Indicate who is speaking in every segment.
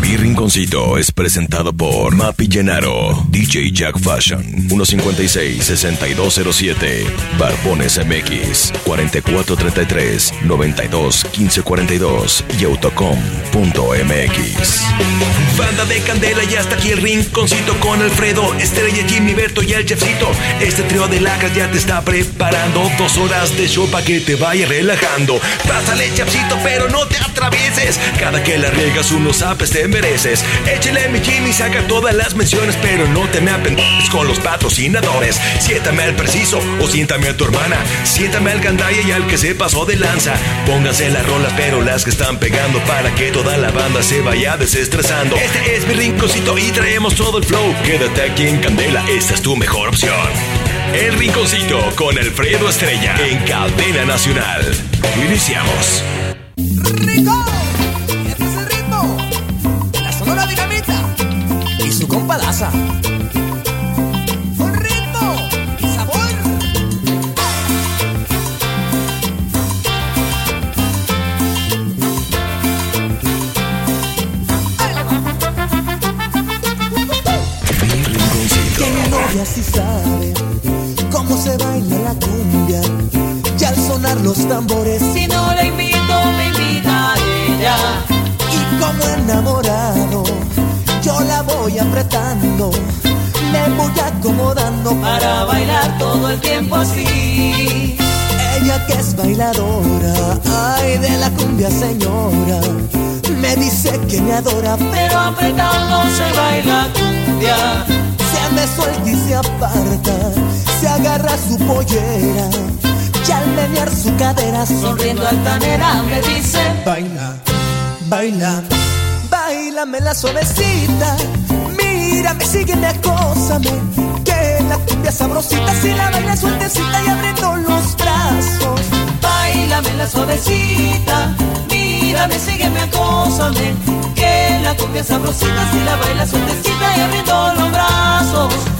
Speaker 1: Mi Rinconcito es presentado por Mapi Llenaro, DJ Jack Fashion, 156-6207, Barbones MX, 4433-921542 y Autocom.mx.
Speaker 2: Banda de candela y hasta aquí el rinconcito con Alfredo, Estrella, Jimmy, Berto y el chefcito. Este trío de lacas ya te está preparando dos horas de show para que te vaya relajando. Pásale, chefcito, pero no te atravieses. Cada que la riegas unos apes te mereces. Échale mi Jimmy, saca todas las menciones, pero no te me apendes con los patrocinadores. Siéntame al preciso o siéntame a tu hermana. Siéntame al gandaya y al que se pasó de lanza. Pónganse las rolas, pero las que están pegando para que toda la banda se vaya desestresando. Este es mi rinconcito y traemos todo el flow. Quédate aquí en Candela, esta es tu mejor opción. El rinconcito con Alfredo Estrella en Cadena Nacional. Iniciamos.
Speaker 3: Ella
Speaker 4: que es bailadora, ay de la cumbia señora, me dice que me adora,
Speaker 3: Pero apretado se baila cumbia.
Speaker 4: se me suelta y se aparta, se agarra su pollera, y al menear su cadera,
Speaker 3: Sonriendo altanera me dice.
Speaker 4: Baila, baila, bailame la suavecita. Mírame, sígueme, acósame. Que la cumbia sabrosita, si la baila sueltecita y abriendo los brazos.
Speaker 3: Bailame la suavecita. Mírame, sígueme, acósame. Que la cumbia sabrosita, si la baila sueltecita y abriendo los brazos.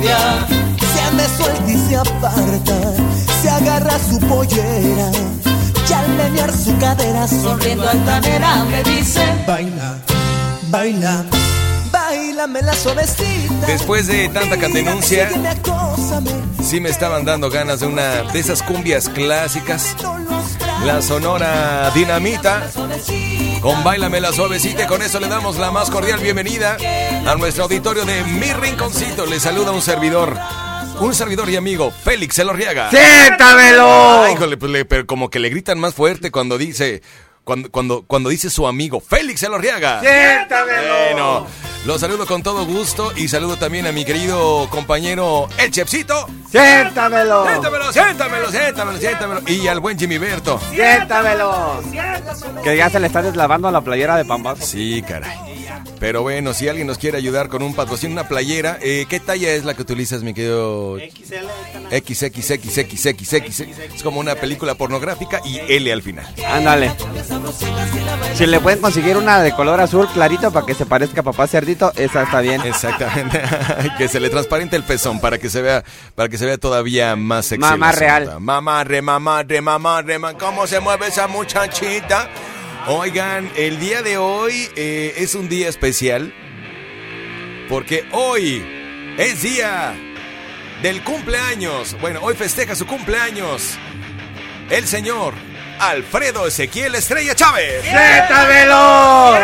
Speaker 3: cumbia.
Speaker 4: se me suelta y se aparta, se agarra su pollera, y al menear su cadera,
Speaker 3: Sonriendo altanera me dice.
Speaker 4: baila, baila, la suavecita.
Speaker 5: Después de tanta
Speaker 4: acósame,
Speaker 5: sí me estaban dando ganas de una de esas cumbias clásicas. La sonora dinamita. Con Bailame la suavecita con eso le damos la más cordial bienvenida a nuestro auditorio de Mi Rinconcito. Le saluda un servidor, un servidor y amigo, Félix Elorriaga.
Speaker 6: ¡Siéntamelo!
Speaker 5: Ay, híjole, pues le- pero como que le gritan más fuerte cuando dice, cuando, cuando, cuando dice su amigo, Félix Elorriaga.
Speaker 6: ¡Siéntamelo!
Speaker 5: Bueno,
Speaker 2: Los saludo con todo gusto y saludo también a mi querido compañero El Chepsito.
Speaker 6: ¡Siéntamelo!
Speaker 2: Siéntamelo, siéntamelo, siéntamelo, siéntamelo. Y al buen Jimmy Berto.
Speaker 6: ¡Siéntamelo! Que ya se le está deslavando la playera de Pampas.
Speaker 2: Sí, caray. Pero bueno, si alguien nos quiere ayudar con un patrocinio, una playera, eh, ¿qué talla es la que utilizas, mi querido? XXXXXXX. Es como una película pornográfica y L al final.
Speaker 6: Ándale. Si le pueden conseguir una de color azul clarito para que se parezca a papá cerdito, esa está bien.
Speaker 2: Exactamente. que se le transparente el pezón para que se vea, para que se vea todavía más sexy.
Speaker 6: Mamá real.
Speaker 2: Mamá re, mamá re, mamá re, ¿Cómo se mueve esa muchachita? Oigan, el día de hoy eh, es un día especial porque hoy es día del cumpleaños. Bueno, hoy festeja su cumpleaños el señor Alfredo Ezequiel Estrella Chávez.
Speaker 6: ¡Siéntamelo!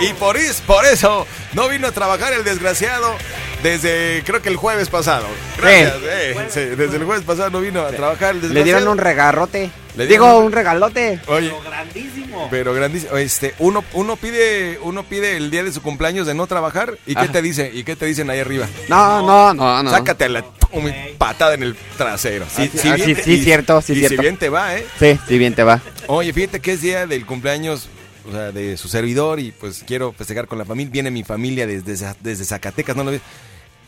Speaker 2: Y por, is- por eso no vino a trabajar el desgraciado desde creo que el jueves pasado. Gracias, eh, sí, desde el jueves pasado no vino a trabajar el
Speaker 6: Le dieron un regarrote.
Speaker 2: Le
Speaker 6: Digo, un regalote.
Speaker 2: Oye,
Speaker 5: grandísimo.
Speaker 2: pero grandísimo. Este, uno, uno pide, uno pide el día de su cumpleaños de no trabajar. ¿Y qué
Speaker 6: Ajá.
Speaker 2: te dice? ¿Y qué te dicen ahí arriba?
Speaker 6: No, no, no, no.
Speaker 2: Sácate a la pum, patada en el trasero. Sí,
Speaker 6: Ah, sí, ah, sí, sí, cierto, sí,
Speaker 2: y
Speaker 6: cierto.
Speaker 2: si bien te va, ¿eh?
Speaker 6: Sí, sí, bien te va.
Speaker 2: Oye, fíjate que es día del cumpleaños o sea, de su servidor y pues quiero festejar con la familia. Viene mi familia desde, desde Zacatecas, no lo vi.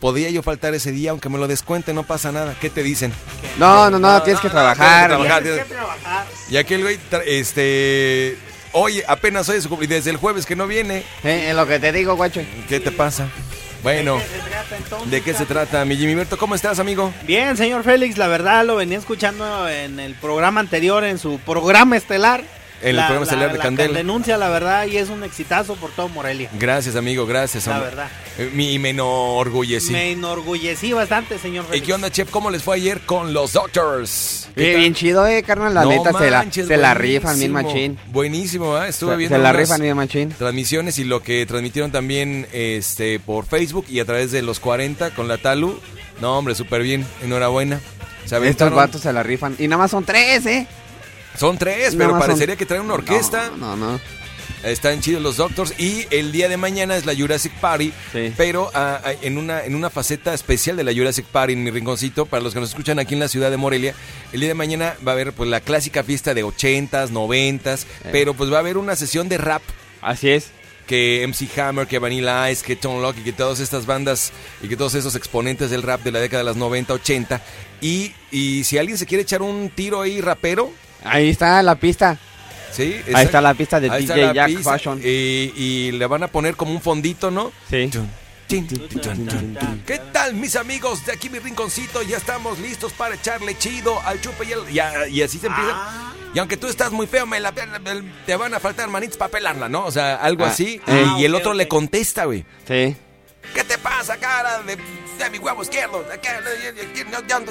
Speaker 2: Podría yo faltar ese día, aunque me lo descuente, no pasa nada. ¿Qué te dicen?
Speaker 6: No, no, no, tienes que trabajar.
Speaker 2: tienes que trabajar.
Speaker 5: Tienes que trabajar.
Speaker 2: Y aquel güey, este... Hoy, apenas hoy es su cumpleaños, desde el jueves que no viene.
Speaker 6: Eh, es lo que te digo, guacho.
Speaker 2: ¿Qué te pasa? Bueno,
Speaker 5: ¿De qué se trata, entonces?
Speaker 2: ¿de qué se trata, mi Jimmy Berto? ¿Cómo estás, amigo?
Speaker 5: Bien, señor Félix, la verdad lo venía escuchando en el programa anterior, en su programa estelar.
Speaker 2: En el
Speaker 5: La-
Speaker 2: programa estelar
Speaker 5: la-
Speaker 2: de
Speaker 5: la
Speaker 2: Candela.
Speaker 5: denuncia, la verdad, y es un exitazo por todo Morelia.
Speaker 2: Gracias, amigo, gracias.
Speaker 5: La
Speaker 2: hombre.
Speaker 5: verdad.
Speaker 2: Eh, mi- Y me enorgullecí.
Speaker 5: Me enorgullecí bastante, señor
Speaker 2: ¿Y
Speaker 5: Félix.
Speaker 2: qué onda, Chef? ¿Cómo les fue ayer con los Doctors? ¿Qué
Speaker 6: Bien, chido, eh, carnal. La
Speaker 2: No
Speaker 6: neta, se la, se la rifan bien machín.
Speaker 2: Buenísimo, ¿eh? Estuve
Speaker 6: Se,
Speaker 2: viendo
Speaker 6: se la rifan bien machín.
Speaker 2: transmisiones y lo que transmitieron también este por Facebook y a través de los 40 con la Talu. No, hombre, súper bien. Enhorabuena. Se
Speaker 6: Estos vatos se la rifan. Y nada más son tres, eh.
Speaker 2: Son tres, pero
Speaker 6: son-
Speaker 2: parecería que traen una orquesta.
Speaker 6: No, no, no.
Speaker 2: Están chidos los Doctors y el día de mañana es la Jurassic Party,
Speaker 6: Sí.
Speaker 2: pero ah, en, una, en una faceta especial de la Jurassic Party en mi rinconcito, para los que nos escuchan aquí en la ciudad de Morelia, el día de mañana va a haber pues la clásica fiesta de 80s, 90s, pero pues va a haber una sesión de rap
Speaker 6: Así es.
Speaker 2: que MC Hammer, que Vanilla Ice, que Tom Locke y que todas estas bandas y que todos esos exponentes del rap de la década de las 90, 80 y, y si alguien se quiere echar un tiro ahí rapero,
Speaker 6: Ahí está la pista.
Speaker 2: Sí,
Speaker 6: Ahí está la pista de
Speaker 2: Ahí está
Speaker 6: DJ
Speaker 2: la
Speaker 6: Jack
Speaker 2: pista,
Speaker 6: Fashion.
Speaker 2: Y, y le van a poner como un fondito, ¿no?
Speaker 6: Sí.
Speaker 2: ¿Qué tal, mis amigos? De aquí mi rinconcito, ya estamos listos para echarle chido al chupe y, el- y a- y así se empieza.
Speaker 6: Ah.
Speaker 2: Y aunque tú estás muy feo, me la- te van a faltar manitas para pelarla, ¿no? O sea, algo
Speaker 6: Ah,
Speaker 2: así.
Speaker 6: eh.
Speaker 2: y el
Speaker 5: Ah,
Speaker 2: otro le contesta, güey.
Speaker 6: Sí.
Speaker 2: ¿Qué te pasa, cara de, de mi huevo izquierdo? ¿De?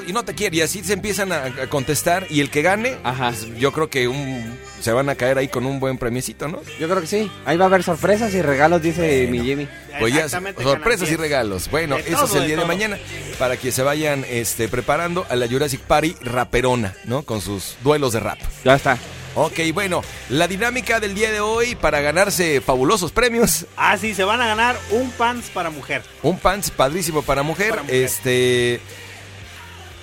Speaker 2: Y no te quiere. Y así se empiezan a, contestar. Y el que gane,
Speaker 6: Ajá.
Speaker 2: pues, yo creo que un, se van a caer ahí con un buen premiecito, ¿no?
Speaker 6: Yo creo que sí. Ahí va a haber sorpresas y regalos, dice mi Jimmy.
Speaker 2: Pues ya, sorpresas y
Speaker 5: canal 10.
Speaker 2: regalos. Bueno,
Speaker 5: De
Speaker 2: eso es el
Speaker 5: de
Speaker 2: día de
Speaker 5: todo.
Speaker 2: mañana para que se vayan este, preparando a la Jurassic Party raperona, ¿no? Con sus duelos de rap.
Speaker 6: Ya está.
Speaker 2: Ok, bueno, la dinámica del día de hoy para ganarse fabulosos premios.
Speaker 5: Ah, sí, se van a ganar un pants para mujer.
Speaker 2: Un pants padrísimo para mujer.
Speaker 5: Para mujer.
Speaker 2: Este.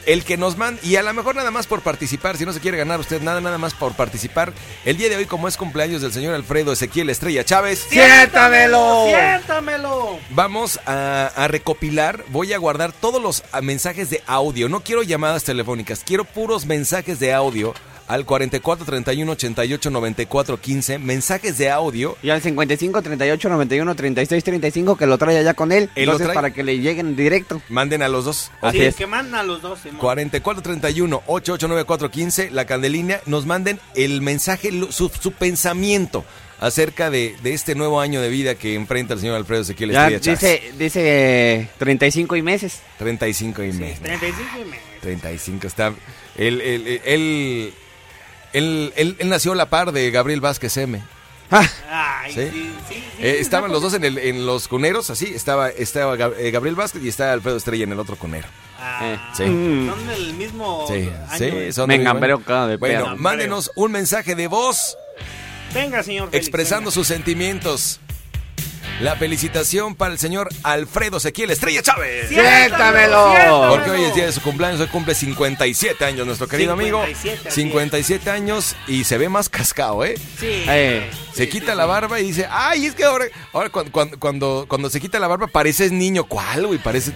Speaker 2: El que nos manda, y a lo mejor nada más por participar, si no se quiere ganar usted nada, nada más por participar. El día de hoy, como es cumpleaños del señor Alfredo Ezequiel Estrella Chávez,
Speaker 6: ¡Siéntamelo!
Speaker 5: ¡Siéntamelo!
Speaker 2: Vamos a, a recopilar, voy a guardar todos los mensajes de audio. No quiero llamadas telefónicas, quiero puros mensajes de audio al 44 31 88 94 15. Mensajes de audio.
Speaker 6: Y al 55 38 91 36 35 que lo trae allá con él.
Speaker 2: Él lo
Speaker 6: Entonces
Speaker 2: trae.
Speaker 6: para que le lleguen directo.
Speaker 2: Manden a los dos.
Speaker 6: Así
Speaker 5: sí,
Speaker 6: es.
Speaker 5: que mandan a los dos. Simón.
Speaker 2: 44 31 8894 15, la candelina, nos manden el mensaje, su, su pensamiento acerca de, de este nuevo año de vida que enfrenta el señor Alfredo Ezequiel
Speaker 6: Ya
Speaker 2: Estrella Chávez.
Speaker 6: dice, dice eh, 35 y meses.
Speaker 2: 35 y medio.
Speaker 5: 35 y medio.
Speaker 2: 35 está. Él, él, él, él, él- él- nació a la par de Gabriel Vázquez M.
Speaker 6: Ah,
Speaker 5: Ay,
Speaker 2: ¿Sí?
Speaker 5: sí, sí, sí,
Speaker 2: Eh,
Speaker 5: sí,
Speaker 2: estaban los dos en, el, en los cuneros, así. Estaba, estaba eh, Gabriel Vázquez y estaba Alfredo Estrella en el otro cunero.
Speaker 5: Ah,
Speaker 6: Eh,
Speaker 2: Sí.
Speaker 6: mm.
Speaker 5: Son del mismo
Speaker 2: Sí,
Speaker 5: año.
Speaker 2: sí, son
Speaker 6: Me
Speaker 2: de-
Speaker 6: engambreo cada de
Speaker 2: Bueno, mándenos un mensaje de voz
Speaker 5: Venga, señor Félix,
Speaker 2: expresando
Speaker 5: venga.
Speaker 2: sus sentimientos La felicitación para el señor Alfredo Sequiel Estrella Chávez.
Speaker 6: ¡Siéntamelo!
Speaker 2: Porque hoy es día de su cumpleaños, hoy cumple 57 años nuestro querido
Speaker 5: 57,
Speaker 2: amigo.
Speaker 5: así
Speaker 2: 57 años y se ve más cascado, ¿eh?
Speaker 5: Sí.
Speaker 6: Eh,
Speaker 2: Se quita la barba y dice, ay, es que ahora, ahora cuando, cuando, cuando, cuando se quita la barba pareces niño. ¿Cuál, güey? Parece,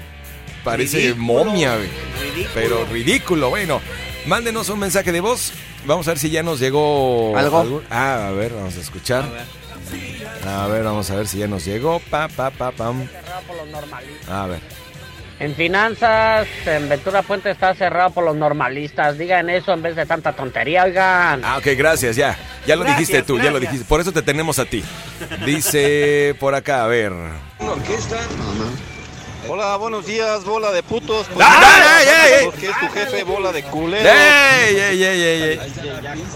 Speaker 2: parece
Speaker 5: Ridículo.
Speaker 2: momia, güey.
Speaker 5: Ridículo.
Speaker 2: Pero ridículo, bueno. Mándenos un mensaje de voz. Vamos a ver si ya nos llegó
Speaker 6: ¿Algo?
Speaker 2: algún- Ah, a ver, vamos a escuchar. A ver, vamos a ver si ya nos llegó. Pa, pa, pa, pam. A ver.
Speaker 7: En finanzas, en Ventura Puente está cerrado por los normalistas. Digan eso en vez de tanta tontería, oigan.
Speaker 2: Ah, ok, gracias, ya. Ya lo
Speaker 5: Gracias,
Speaker 2: dijiste tú, ya lo dijiste. Por eso te tenemos a ti. Dice por acá, a ver.
Speaker 8: Hola, buenos días, bola de putos. Pues,
Speaker 2: ¡Ay, ay, ay!
Speaker 8: Porque es tu jefe, bola de culeros.
Speaker 2: ¡Ey, ey, ey, ey, ey!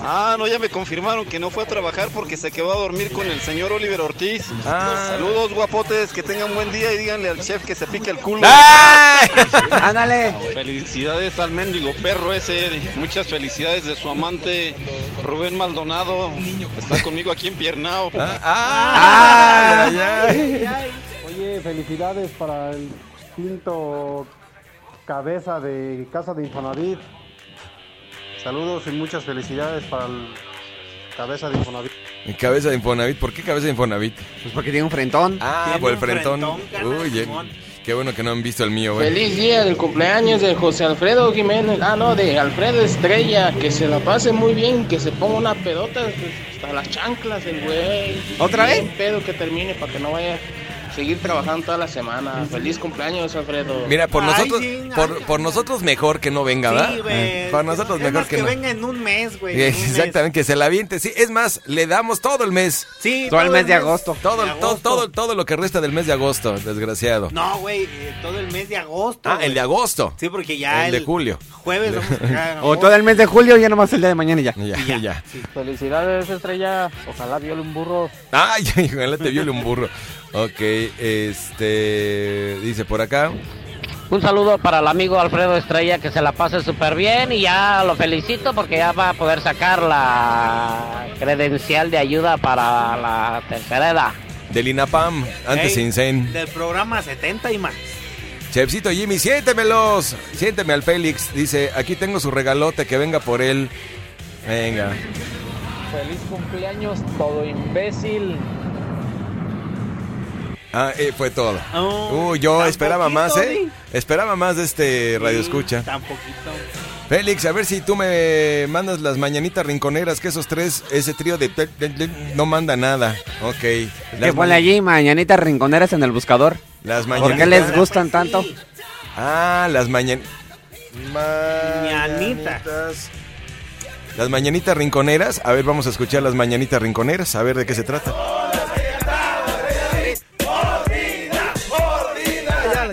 Speaker 8: Ah, no, ya me confirmaron que no fue a trabajar porque se quedó a dormir con el señor Oliver Ortiz.
Speaker 2: Ah.
Speaker 8: Saludos, guapotes, que tengan buen día y díganle al chef que se pique el culo.
Speaker 2: ¡Ay!
Speaker 6: ándale.
Speaker 8: Felicidades al mendigo perro ese. Muchas felicidades de su amante Rubén Maldonado. Está conmigo aquí en Piernao.
Speaker 2: ¡Ah! ¡Ay, ay, ay!
Speaker 9: Oye, felicidades para el quinto cabeza de Casa de Infonavit. Saludos y muchas felicidades para el cabeza de Infonavit.
Speaker 2: Cabeza de Infonavit. ¿Por qué cabeza de Infonavit?
Speaker 6: Pues porque tiene un frentón.
Speaker 2: Ah, por el frentón. Uy, eh, qué bueno que no han visto el mío, güey.
Speaker 7: Feliz día del cumpleaños de José Alfredo Jiménez. Ah, no, de Alfredo Estrella. Que se la pase muy bien, que se ponga una pedota hasta las chanclas el güey.
Speaker 6: ¿Otra vez?
Speaker 7: Un pedo que termine para que no vaya seguir trabajando toda la semana. Feliz cumpleaños, Alfredo.
Speaker 2: Mira, por nosotros, por,
Speaker 5: ay,
Speaker 2: por nosotros mejor que no venga, ¿verdad?
Speaker 5: Sí, güey.
Speaker 2: Para nosotros
Speaker 5: Es
Speaker 2: mejor
Speaker 5: más
Speaker 2: que,
Speaker 5: que
Speaker 2: no.
Speaker 5: venga en un mes, güey. mes.
Speaker 2: Exactamente, que se la aviente. Sí, es más, le damos todo el mes.
Speaker 5: Sí,
Speaker 6: Todo el mes de agosto.
Speaker 2: Todo,
Speaker 5: De
Speaker 2: todo,
Speaker 5: agosto.
Speaker 2: todo, todo lo que resta del mes de agosto, desgraciado.
Speaker 5: No, güey, eh, todo el mes de agosto.
Speaker 2: ah,
Speaker 5: güey.
Speaker 2: el de agosto.
Speaker 5: Sí, porque ya
Speaker 2: El de julio.
Speaker 5: Jueves vamos a
Speaker 6: O todo el mes de julio, ya nomás el día de mañana y ya.
Speaker 2: Ya,
Speaker 5: Y ya.
Speaker 2: ya.
Speaker 7: Felicidades, Estrella. Ojalá viole un burro.
Speaker 2: Ay, ojalá te viole un burro. Ok, este. Dice por acá.
Speaker 7: Un saludo para el amigo Alfredo Estrella, que se la pase súper bien y ya lo felicito porque ya va a poder sacar la credencial de ayuda para la tercera edad.
Speaker 2: Del INAPAM, antes
Speaker 5: Ey,
Speaker 2: Incen.
Speaker 5: Del programa 70 y más.
Speaker 2: Chefcito Jimmy, siéntemelos. Siénteme al Félix. Dice, aquí tengo su regalote, que venga por él. Venga.
Speaker 7: Feliz cumpleaños, todo imbécil.
Speaker 2: Ah, eh, fue todo.
Speaker 5: Oh,
Speaker 2: Uy, yo esperaba
Speaker 5: poquito,
Speaker 2: más, ¿eh? Esperaba más de este radio escucha.
Speaker 5: Tan poquito.
Speaker 2: Félix, a ver si tú me mandas las mañanitas rinconeras, que esos tres, ese trío de... no manda nada. Ok.
Speaker 6: Que
Speaker 2: Las,
Speaker 6: ponle
Speaker 2: ma-
Speaker 6: allí mañanitas rinconeras en el buscador.
Speaker 2: las
Speaker 6: ¿Por
Speaker 2: mañanitas...
Speaker 6: qué les gustan tanto?
Speaker 2: Ah, las mañan...
Speaker 5: Mañanitas.
Speaker 2: Las mañanitas rinconeras. A ver, vamos a escuchar las mañanitas rinconeras, a ver de qué se trata.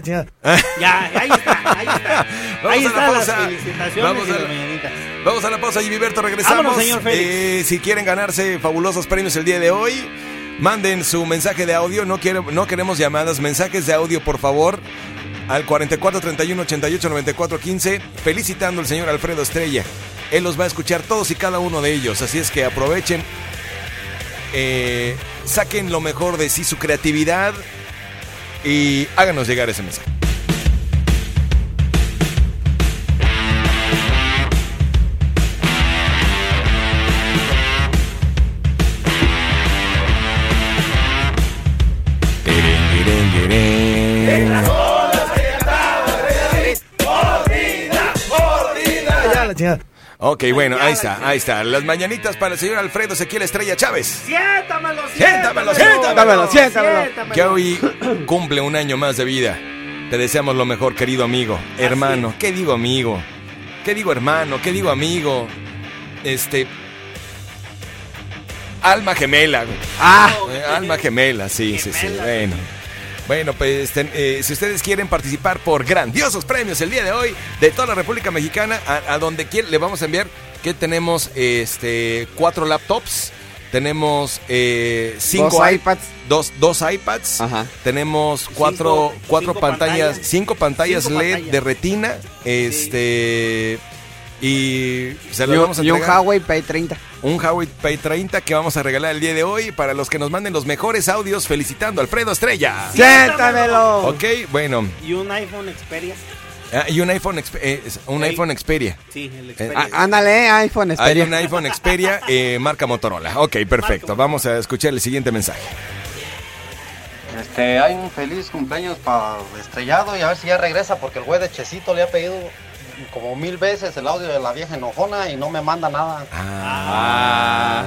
Speaker 5: Ya, ahí está, ahí está.
Speaker 2: Vamos
Speaker 5: ahí
Speaker 2: a la
Speaker 5: las
Speaker 2: pausa.
Speaker 5: felicitaciones
Speaker 2: Vamos
Speaker 5: y
Speaker 2: a
Speaker 5: las
Speaker 2: la-
Speaker 5: mañanitas.
Speaker 2: Vamos a la pausa, Jimmy Berto, regresamos.
Speaker 5: Vámonos, señor Félix.
Speaker 2: Eh, si quieren ganarse fabulosos premios el día de hoy, manden su mensaje de audio. No, quiero, no queremos llamadas, mensajes de audio, por favor. Al 44 31 88 94 15, felicitando al señor Alfredo Estrella. Él los va a escuchar todos y cada uno de ellos, así es que aprovechen, eh, saquen lo mejor de sí, su creatividad y háganos llegar ese mensaje. Ok, bueno, ahí está, ahí está. Las mañanitas para el señor Alfredo Ezequiel Estrella Chávez.
Speaker 5: Siéntamelo,
Speaker 2: Siéntamelo,
Speaker 5: siéntamelo.
Speaker 6: siéntamelo.
Speaker 2: Que hoy cumple un año más de vida. Te deseamos lo mejor, querido amigo, hermano. ¿Qué digo amigo? ¿Qué digo hermano? ¿Qué digo amigo? Este... Alma gemela.
Speaker 6: Ah,
Speaker 2: Eh, Alma gemela, sí, sí, sí. Bueno. Bueno, pues ten- eh, si ustedes quieren participar por grandiosos premios el día de hoy de toda la República Mexicana, a, a donde quiera, le vamos a enviar que tenemos este cuatro laptops, tenemos eh, cinco
Speaker 6: Dos iPads.
Speaker 2: dos, dos iPads,
Speaker 6: Ajá.
Speaker 2: tenemos cuatro,
Speaker 5: Cinco-
Speaker 2: cuatro
Speaker 5: cinco
Speaker 2: pantallas,
Speaker 5: pantallas.
Speaker 2: cinco pantallas
Speaker 5: Cinco
Speaker 2: LED
Speaker 5: pantallas.
Speaker 2: de retina, este Y se lo
Speaker 6: Y un,
Speaker 2: vamos a
Speaker 6: y un. Huawei P30.
Speaker 2: Un Huawei Pay 30 que vamos a regalar el día de hoy para los que nos manden los mejores audios felicitando a Alfredo Estrella.
Speaker 6: ¡Siéntamelo!
Speaker 2: Ok, bueno.
Speaker 5: Y un iPhone Xperia.
Speaker 2: Ah, y un iPhone, eh, un
Speaker 5: Sí.
Speaker 2: iPhone Xperia.
Speaker 5: Sí, el
Speaker 2: Eh,
Speaker 5: Xperia.
Speaker 6: Ah, ándale, iPhone,
Speaker 2: Hay
Speaker 6: Xperia.
Speaker 2: un iPhone Xperia eh, marca Motorola. Ok, perfecto. Vamos a escuchar el siguiente mensaje.
Speaker 10: Este, hay un feliz cumpleaños para Estrellado y a ver si ya regresa porque el güey de Chesito le ha pedido como mil veces el audio de la vieja enojona y no me manda nada.
Speaker 2: Ah.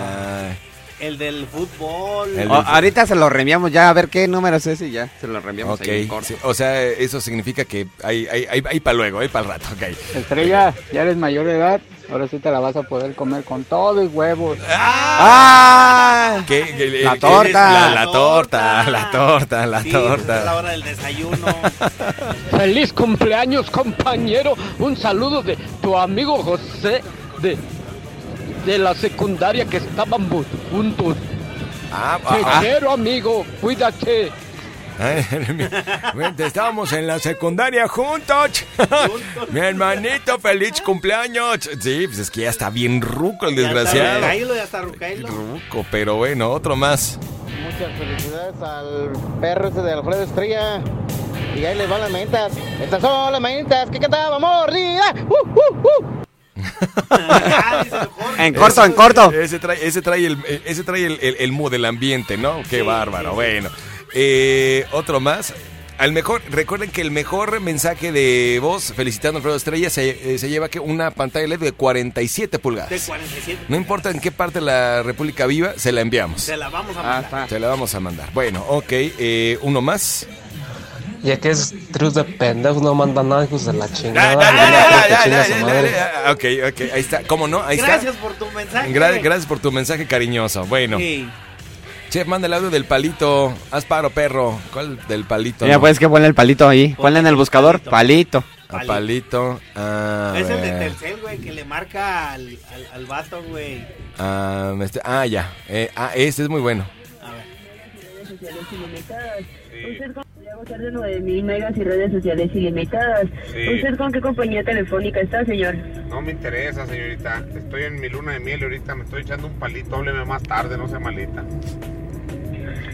Speaker 5: El del fútbol.
Speaker 2: El
Speaker 6: O- ahorita se lo reenviamos ya a ver qué número es ese y ya se lo reenviamos
Speaker 2: Ok,
Speaker 6: ahí en corto.
Speaker 2: sí, o sea, eso significa que hay, hay, hay, hay para luego, hay para el rato, ok.
Speaker 11: Estrella, ya eres mayor de edad, ahora sí te la vas a poder comer con todo y huevos.
Speaker 6: ¡Ah!
Speaker 2: ¿Qué- qué-
Speaker 6: La
Speaker 2: qué-
Speaker 6: torta.
Speaker 2: La, la torta, la torta, la
Speaker 5: Sí, pues, es la
Speaker 2: torta.
Speaker 5: hora del desayuno.
Speaker 7: Feliz cumpleaños, compañero. Un saludo de tu amigo José de, de la secundaria que estábamos juntos.
Speaker 2: Ah,
Speaker 7: Te
Speaker 2: ah,
Speaker 7: quiero, amigo. Cuídate.
Speaker 2: Estábamos en la secundaria juntos. Mi hermanito, feliz cumpleaños. Sí, pues es que ya está bien ruco el
Speaker 5: Ya está
Speaker 2: desgraciado.
Speaker 5: Rucailo, ya está Rucailo.
Speaker 2: Ruco, pero bueno, otro más.
Speaker 12: Muchas felicidades al perro ese de Alfredo Estrella. Y ahí les van las manitas. Estas son las manitas que cantaba mordida. ¡Uh, uh, uh!
Speaker 6: En corto, en corto.
Speaker 2: Ese trae, ese trae el, ese trae el, el, el mood del ambiente, ¿no? Qué bárbaro. Bueno, Eh, otro más. Al mejor, recuerden que el mejor mensaje de voz felicitando a Alfredo Estrella se, eh, se lleva que una pantalla LED de 47
Speaker 5: De
Speaker 2: pulgadas.
Speaker 5: 47.
Speaker 2: No importa en qué parte de la República viva, se la enviamos.
Speaker 5: Se la vamos a
Speaker 6: Ah,
Speaker 5: mandar.
Speaker 2: Se la vamos a mandar. Bueno, ok, eh, uno más.
Speaker 13: Ya que es trius de pendejos, no mandan nada, hijos de la chingada.
Speaker 2: Ok, ok, ahí está. ¿Cómo no? Ahí
Speaker 5: Gracias
Speaker 2: está.
Speaker 5: por tu mensaje.
Speaker 2: Gra- gracias por tu mensaje cariñoso. Bueno.
Speaker 5: Sí.
Speaker 2: Chef, manda el audio del palito. Haz paro, perro. ¿Cuál del palito?
Speaker 6: Ya
Speaker 2: no?
Speaker 6: pues que ponle el palito ahí. Ponle en el buscador, palito.
Speaker 2: A palito. A
Speaker 5: Es el de
Speaker 2: ver.
Speaker 5: Telcel, güey, que le marca al, al, al vato, güey.
Speaker 2: Ah, este- ah, ya. Eh, ah, este es muy bueno.
Speaker 14: A gozar de 9000 megas y redes sociales ilimitadas.
Speaker 15: Sí.
Speaker 14: ¿Usted con qué compañía telefónica está, señor?
Speaker 15: No me interesa, señorita. Estoy en mi luna de miel y ahorita me estoy echando un palito. Hábleme más tarde, no sea malita.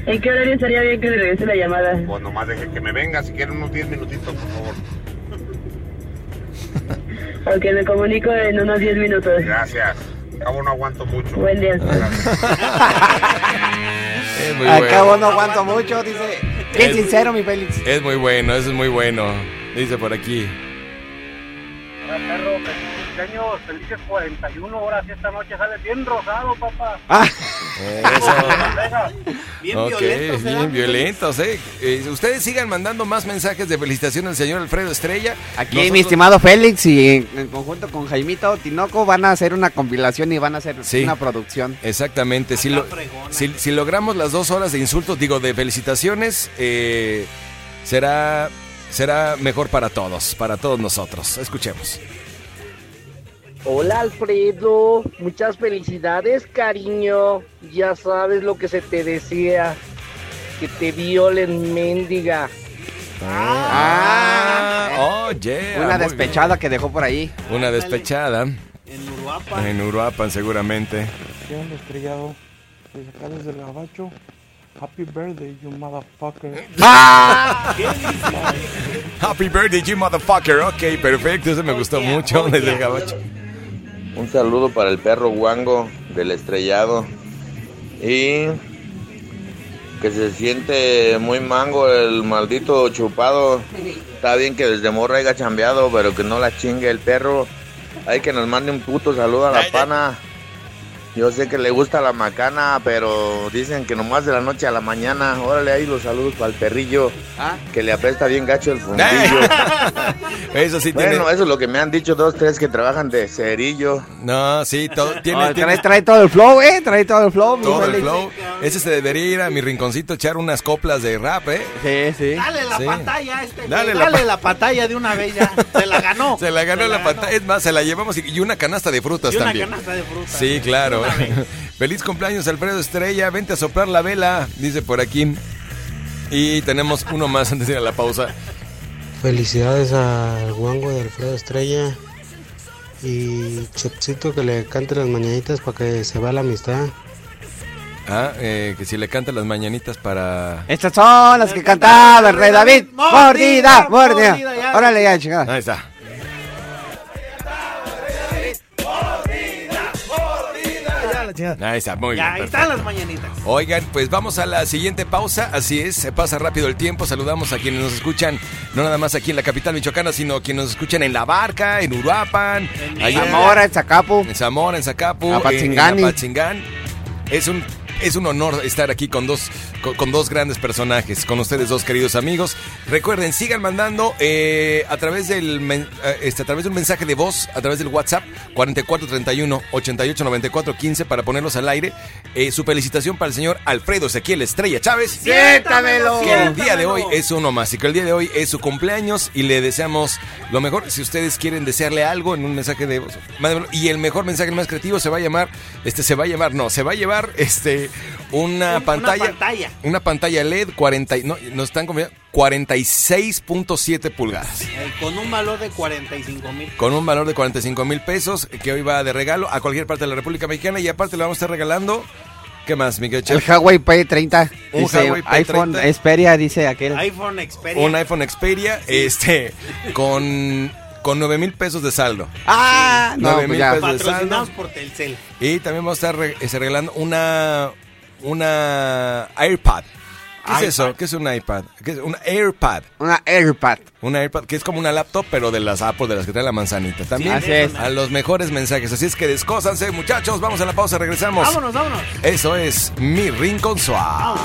Speaker 14: ¿En qué horario estaría bien que le regrese la llamada?
Speaker 15: Pues nomás deje que me venga, si quiere unos 10 minutitos, por favor.
Speaker 14: Ok, me comunico en unos 10 minutos.
Speaker 15: Gracias. Al cabo no aguanto mucho.
Speaker 14: Buen día.
Speaker 6: Acabo
Speaker 2: bueno.
Speaker 6: no aguanto mucho, dice. Bien
Speaker 2: Es-
Speaker 6: sincero, mi Félix.
Speaker 2: Es muy bueno, eso es muy bueno. Dice por aquí.
Speaker 16: Hola, perro, feliz cumpleaños, felices 41 horas y esta noche sales bien rosado, papá.
Speaker 6: Ah.
Speaker 5: Bien
Speaker 2: ok,
Speaker 5: violentos, ¿verdad?
Speaker 2: bien violentos, ¿eh? Eh, Ustedes sigan mandando más mensajes de felicitación al señor Alfredo Estrella.
Speaker 6: Aquí
Speaker 2: Nosotros-
Speaker 6: mi estimado Félix y en, en conjunto con Jaimito Tinoco van a hacer una compilación y van a hacer
Speaker 2: Sí.
Speaker 6: una producción.
Speaker 2: Exactamente, si, lo- si, si logramos las dos horas de insultos, digo, de felicitaciones, eh, será, será mejor para todos, para todos nosotros. Escuchemos.
Speaker 17: Hola Alfredo, muchas felicidades cariño, ya sabes lo que se te desea, que te violen mendiga.
Speaker 2: Ah, oh, yeah,
Speaker 6: Una
Speaker 2: muy
Speaker 6: despechada que dejó por ahí.
Speaker 2: Una despechada.
Speaker 5: En Uruapan.
Speaker 2: En Uruapan, seguramente.
Speaker 18: ¿Qué onda, estrellado? Desde acá desde el gabacho. Happy birthday, you motherfucker.
Speaker 2: ¡Ah! Happy birthday, you motherfucker. Ok, perfecto, eso me gustó mucho desde el gabacho.
Speaker 19: Un saludo para el perro guango del estrellado. Y que se siente muy mango el maldito chupado. Está bien que desde morra haya chambeado, pero que no la chingue el perro. Hay que nos mande un puto saludo a la pana. Yo sé que le gusta la macana, pero dicen que nomás de la noche a la mañana. Órale ahí los saludos para el perrillo. Que le apesta bien gacho el fundillo.
Speaker 2: Eso sí
Speaker 19: bueno,
Speaker 2: tiene.
Speaker 19: eso es lo que me han dicho dos, tres que trabajan de cerillo.
Speaker 2: No, sí, todo, tiene,
Speaker 6: Oh,
Speaker 2: tiene
Speaker 6: trae, trae todo el flow, eh. Trae todo el flow. mi
Speaker 2: todo el flow. Ese se debería ir a mi rinconcito a echar unas coplas de rap, ¿eh?
Speaker 6: Sí, sí.
Speaker 5: Dale la
Speaker 2: Sí.
Speaker 5: pantalla a este.
Speaker 2: Dale
Speaker 5: Dale,
Speaker 2: la
Speaker 5: Dale
Speaker 2: pa-
Speaker 5: la pantalla de una vez ya. Se la ganó.
Speaker 2: Se la ganó
Speaker 5: Se
Speaker 2: la,
Speaker 5: la
Speaker 2: pantalla. Es más, se la llevamos y, y una canasta de frutas
Speaker 5: Y una
Speaker 2: también.
Speaker 5: canasta de frutas.
Speaker 2: Sí, claro. Feliz cumpleaños, Alfredo Estrella. Vente a soplar la vela, dice por aquí. Y tenemos uno más antes de ir a la pausa.
Speaker 20: Felicidades al guango de Alfredo Estrella.
Speaker 21: Y Chepsito que le cante las mañanitas para que se vea la amistad.
Speaker 2: Ah, eh, que si le cantan las mañanitas para...
Speaker 6: Estas son las que cantaba el rey David. Mordida, mordida. Órale ya, chingada.
Speaker 2: Ahí está. Ahí está, muy
Speaker 5: Ya,
Speaker 2: bien.
Speaker 5: ahí
Speaker 2: perfecto.
Speaker 5: están las mañanitas.
Speaker 2: Oigan, pues vamos a la siguiente pausa. Así es, se pasa rápido el tiempo. Saludamos a quienes nos escuchan, no nada más aquí en la capital michoacana, sino quienes nos escuchan en La Barca, en Uruapan, allá
Speaker 6: Zamora, en Zacapu.
Speaker 2: en Zamora, en Zacapu,
Speaker 6: Apatzingán.
Speaker 2: en Apatzingán. Es un es un honor estar aquí con dos con, con dos grandes personajes, con ustedes dos queridos amigos. Recuerden, sigan mandando eh, a través del men- eh, este, a través de un mensaje de voz, a través del WhatsApp 4431 88 94 15 para ponerlos al aire. Eh, su felicitación para el señor Alfredo Ezequiel Estrella Chávez.
Speaker 6: Siéntamelo.
Speaker 2: Que el día de hoy es uno más y que el día de hoy es su cumpleaños y le deseamos lo mejor. Si ustedes quieren desearle algo en un mensaje de voz, y el mejor mensaje, el más creativo, se va a llamar, este se va a llamar, no, se va a llevar este una pantalla,
Speaker 5: pantalla.
Speaker 2: una pantalla LED 40, y- no, nos están confiando 46.7 pulgadas.
Speaker 5: Eh, con un valor de 45 mil.
Speaker 2: Con un valor de 45 mil pesos que hoy va de regalo a cualquier parte de la República Mexicana y aparte le vamos a estar regalando. ¿Qué más, Miguel?
Speaker 6: El Huawei P30.
Speaker 2: Un
Speaker 6: Dice,
Speaker 2: Huawei P30.
Speaker 6: iPhone Xperia, dice aquel.
Speaker 5: iPhone Xperia.
Speaker 2: Un iPhone Xperia, este, con, con 9 mil pesos de saldo.
Speaker 6: Ah, no,
Speaker 2: 9
Speaker 6: pues
Speaker 2: mil pesos de saldo.
Speaker 5: Patrocinados por Telcel.
Speaker 2: Y también vamos a estar este, regalando una, una AirPad. ¿Qué es eso? ¿Qué es un iPad? ¿Qué es? Un AirPad.
Speaker 6: Una AirPad.
Speaker 2: Una AirPad que es como una laptop, pero de las Apple, de las que trae la manzanita. También
Speaker 6: Así es.
Speaker 2: a los mejores mensajes. Así es que descósanse, muchachos. Vamos a la pausa, regresamos.
Speaker 5: Vámonos, vámonos.
Speaker 2: Eso es Mi Rincón Suave.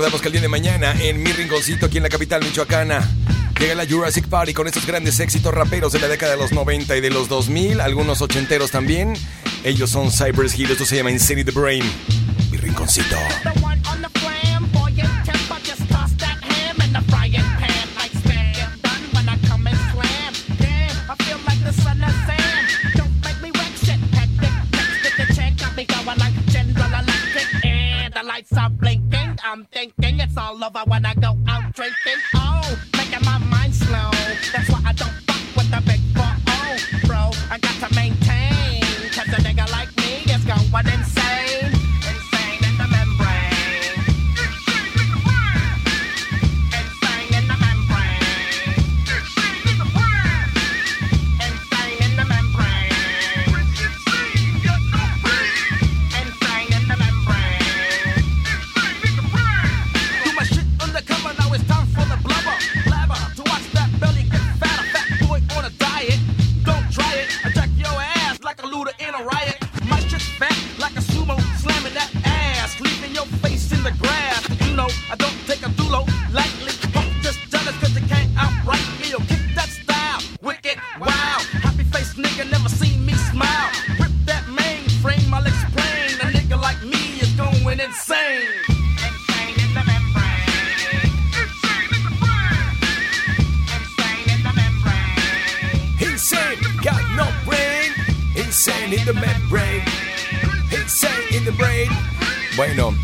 Speaker 2: Recordamos que el día de mañana en mi rinconcito aquí en la capital michoacana llega la Jurassic Party con estos grandes éxitos raperos de la década de los 90 y de los 2000, algunos ochenteros también. Ellos son Cypress Hill, esto se llama Insanity the Brain. Mi rinconcito.
Speaker 22: In the membrane. Insane in the
Speaker 2: brain. Bueno,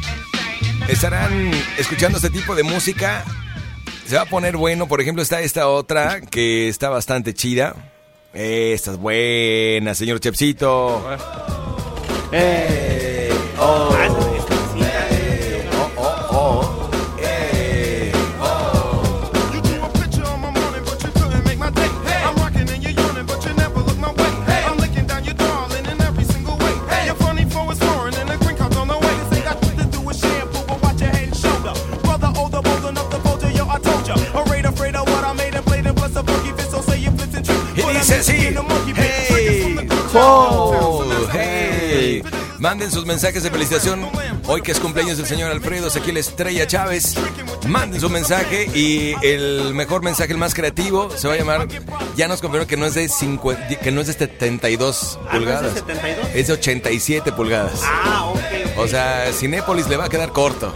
Speaker 2: estarán escuchando este tipo de música. Se va a poner bueno. Por ejemplo, está esta otra que está bastante chida. Esta es buena, señor Chepsito. Eh, oh. Eh, oh, Manden sus mensajes de felicitación. Hoy que es cumpleaños del señor Alfredo Ezequiel Estrella Chávez. Manden su mensaje y el mejor mensaje, el más creativo, se va a llamar. Ya nos confirmó que no es de 50, que no es de 72
Speaker 5: Ah, ¿no es de
Speaker 2: pulgadas.
Speaker 5: 72?
Speaker 2: Es de 87 pulgadas.
Speaker 5: Ah, ok, ok.
Speaker 2: O sea, Cinépolis le va a quedar corto.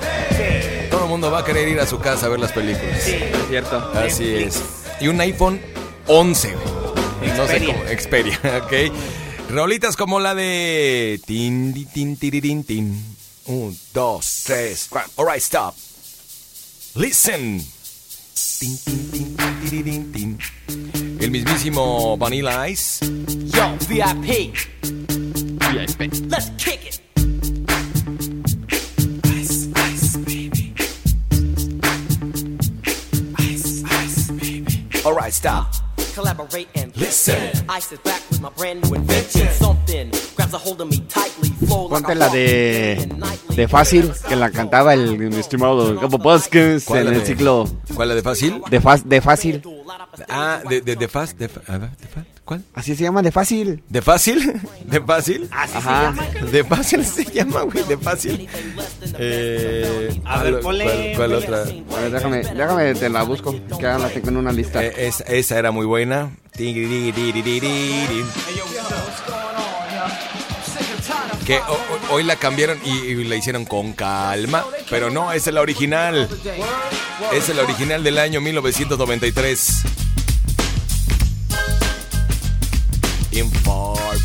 Speaker 2: Todo el mundo va a querer ir a su casa a ver las películas.
Speaker 6: Es cierto.
Speaker 2: Así es. Y un iPhone 11, güey. No sé cómo. Xperia, ok. Rolitas como la de. Tin, di, tin, tirirín, tin. Un, dos, tres. Alright, stop. Listen. Tin, tin, tin, tin, tin. El mismísimo Vanilla Ice.
Speaker 23: Yo, VIP. Let's kick it. Ice, ice, baby. Ice, ice, baby.
Speaker 2: Alright, stop.
Speaker 23: Collaborate and
Speaker 2: Listen.
Speaker 23: Ice is back with my brand new invention. Something grabs a hold of me tightly. Flow
Speaker 6: Ponte la de, de Fácil, que la cantaba el mi estimado Capo Vázquez
Speaker 2: ¿Cuál
Speaker 6: en el ciclo.
Speaker 2: ¿Cuál la de Fácil?
Speaker 6: De, fa- de Fácil.
Speaker 2: Ah, de, de, de fa- ¿Cuál?
Speaker 6: Así se llama, de Fácil.
Speaker 2: ¿De fácil? ¿De fácil?
Speaker 6: Ajá.
Speaker 2: De fácil se llama, güey, de fácil. Eh,
Speaker 5: A ver,
Speaker 2: ¿cuál-
Speaker 5: ponle-
Speaker 2: ¿Cuál, cuál otra?
Speaker 6: A ver, déjame, déjame, te la busco, que ahora la tengo en una lista.
Speaker 2: Eh, esa, esa era muy buena. Que ho- ho- hoy la cambiaron y, y la hicieron con calma. Pero no, esa es la original. Esa es la original del año 1993. Informe.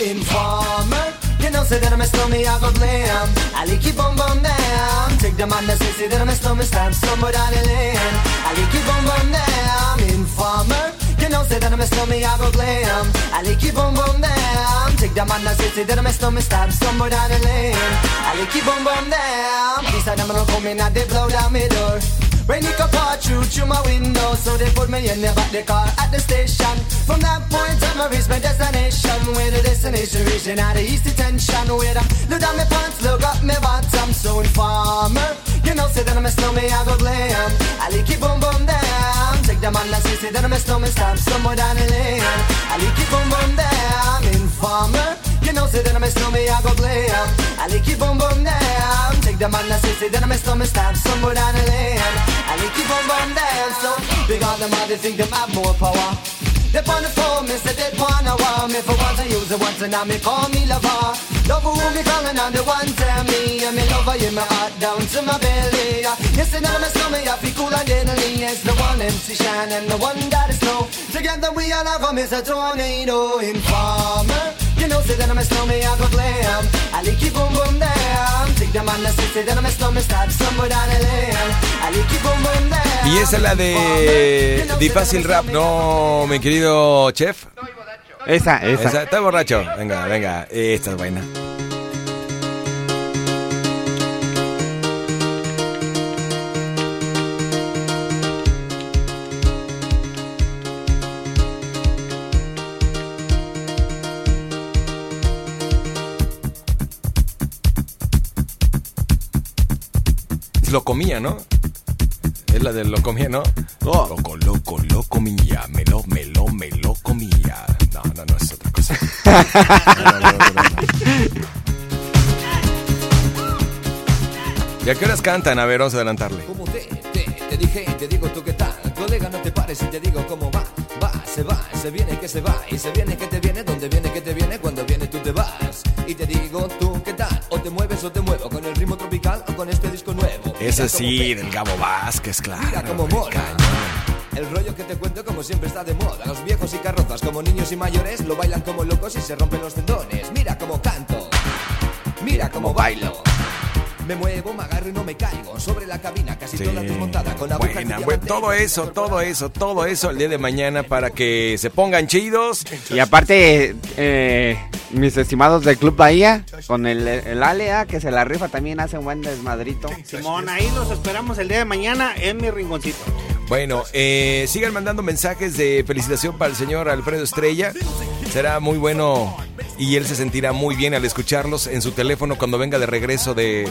Speaker 23: Informer, you know, say that I'm a snowman, I go glam. I like keep on bum down. Take the man that say, say that I'm a snowman, stamp somewhere down the lane. I like keep on bum down. Informer, you know, say that I'm a snowman, I go glam. I like keep on bum down. Take the man that say, say that I'm a snowman, stamp somewhere down the lane. I like keep on bum down. These are them gonna come in and they blow down my door. Rain it could pour through through my window, so they put me in the back the car at the station. From that point on, I reached my destination. Where the destination region out of east detention. Where I look down my pants, look up my bottom. So informer, you know, say that I'm a snowman, I go glam. I like it boom boom down. Take the man that say, say that I'm a snowman, stop somewhere down the lane. I like it boom boom down. Informer, you know, say that I'm a snowman, I go glam. I like it boom boom down. Take the man that say, say that I'm a snowman, stop somewhere down the lane. I like it boom boom down. So big on them, all they think them have more power. They on the phone, me say they wanna want me for once I use it once and now me call me lover. Love who me calling on the one tell me and me lover in my heart down to my belly. Yes, and now my stomach I feel cool and deadly. It's the one MC Shine and the one that is snow. Together we all have a tornado informer. You know, say that I'm a snowman, I go glam. I like it boom boom down. Take the man that say, say that I'm a snowman, start somewhere down the lane. I like it boom boom down.
Speaker 2: Y esa es la de Difácil Rap, ¿no, mi querido chef?
Speaker 6: Esa, esa.
Speaker 2: ¿Está borracho? Venga, venga, esta es buena. Lo comía, ¿no? Es la de lo comía, ¿no? Loco, loco, lo comía. Me lo, me lo, me lo comía. No, no, no, es otra cosa. No, no, no, no, no. ¿Y a qué horas cantan? A ver, vamos a adelantarle.
Speaker 4: Como te, te, te dije, te digo tú qué tal. Colega, no te pares y te digo cómo va. Va, se va, se viene que se va. Y se viene que te viene, donde viene que te viene, cuando viene tú te vas. Y te digo tú qué tal. Te mueves o te muevo con el ritmo tropical o con este disco nuevo.
Speaker 2: Ese sí, del Gabo Vázquez, claro.
Speaker 4: Mira cómo mola. El rollo que te cuento como siempre está de moda. Los viejos y carrozas como niños y mayores lo bailan como locos y se rompen los tendones. Mira cómo canto. Mira cómo bailo. Me muevo, me agarro y no me caigo. Sobre la cabina casi toda desmontada con de
Speaker 2: Buena,
Speaker 4: diamante.
Speaker 2: buen- todo eso, todo eso, todo eso el día de mañana para que se pongan chidos.
Speaker 6: Y aparte, eh, mis estimados del Club Bahía, con el, el Alea, que se la rifa, también hace un buen desmadrito.
Speaker 5: Simón, ahí los esperamos el día de mañana en mi rinconcito.
Speaker 2: Bueno, eh, sigan mandando mensajes de felicitación para el señor Alfredo Estrella. Será muy bueno y él se sentirá muy bien al escucharlos en su teléfono cuando venga de regreso de,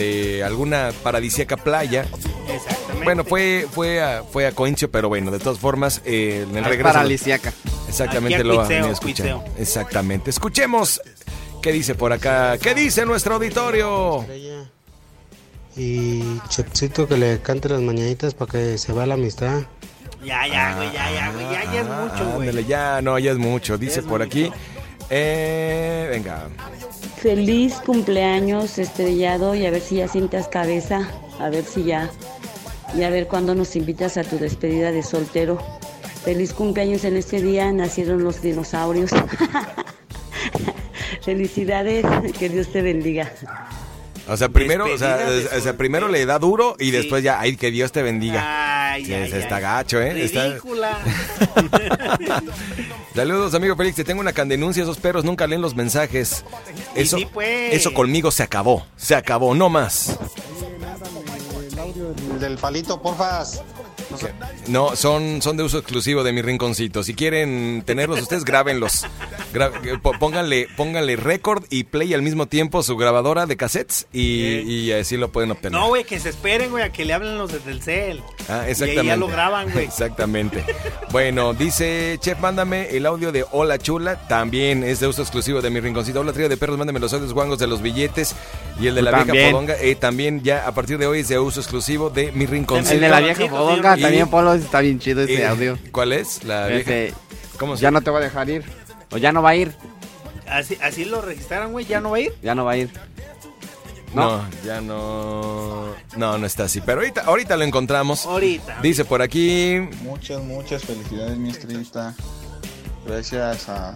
Speaker 2: de alguna paradisíaca playa. bueno, fue, fue, a, fue a Coincio, pero bueno, de todas formas, eh, en el
Speaker 6: Es
Speaker 2: regreso.
Speaker 6: paradisíaca.
Speaker 2: Exactamente lo va a escuchar. Exactamente. Escuchemos qué dice por acá. ¿Qué dice nuestro auditorio?
Speaker 21: Y Chepsito que le cante las mañanitas para que se vea la amistad.
Speaker 5: Ya, ya, güey, ya, ya, güey, ya, ya es mucho, güey.
Speaker 2: Ándale, ya, no, ya es mucho. Dice por aquí. Eh, venga.
Speaker 24: Feliz cumpleaños estrellado y a ver si ya sientas cabeza, a ver si ya, y a ver cuándo nos invitas a tu despedida de soltero. Feliz cumpleaños en este día, nacieron los dinosaurios. Felicidades, que Dios te bendiga.
Speaker 2: O sea, primero, o sea, o primero le da duro y después ya, ay, que Dios te bendiga.
Speaker 5: Ay,
Speaker 2: Sí,
Speaker 5: ay,
Speaker 2: ese
Speaker 5: ay.
Speaker 2: está gacho, ¿eh? Está-
Speaker 5: Ridícula.
Speaker 2: Saludos, amigo Félix. Te tengo una candenuncia. Esos perros nunca leen los mensajes. Eso,
Speaker 5: sí, pues.
Speaker 2: eso conmigo se acabó. Se acabó, no más.
Speaker 10: El del palito, porfas.
Speaker 2: No, son, son de uso exclusivo de mi rinconcito. Si quieren tenerlos ustedes, grábenlos. Gra- eh, pónganle, pónganle récord y play al mismo tiempo su grabadora de cassettes y, y así lo pueden obtener.
Speaker 5: No, güey, que se esperen, güey, a que le hablen los de Telcel.
Speaker 2: Ah,
Speaker 5: Y
Speaker 2: exactamente.
Speaker 5: ahí ya lo graban, güey.
Speaker 2: Exactamente. Bueno, dice Chef, mándame el audio de Hola Chula. También es de uso exclusivo de mi rinconcito. Hola Trío de Perros, mándame los audios guangos de los billetes. Y el de la vieja
Speaker 6: También.
Speaker 2: podonga. eh, también ya a partir de hoy es de uso exclusivo de mi rinconcito.
Speaker 6: El de la vieja bodonga,
Speaker 2: Y-
Speaker 6: también Polo, está bien chido ese
Speaker 2: y-
Speaker 6: audio.
Speaker 2: ¿Cuál es? La vieja.
Speaker 6: Ese,
Speaker 2: ¿Cómo se
Speaker 6: ya no te va a dejar ir. O ya no va a ir.
Speaker 5: Así, así lo registraron, güey, ya no va a ir.
Speaker 6: Ya no va a ir.
Speaker 2: No, ya no. No, no está así. Pero ahorita, ahorita lo encontramos.
Speaker 5: Ahorita.
Speaker 2: Dice por aquí.
Speaker 25: Muchas, muchas felicidades, mi estrellita. Gracias a,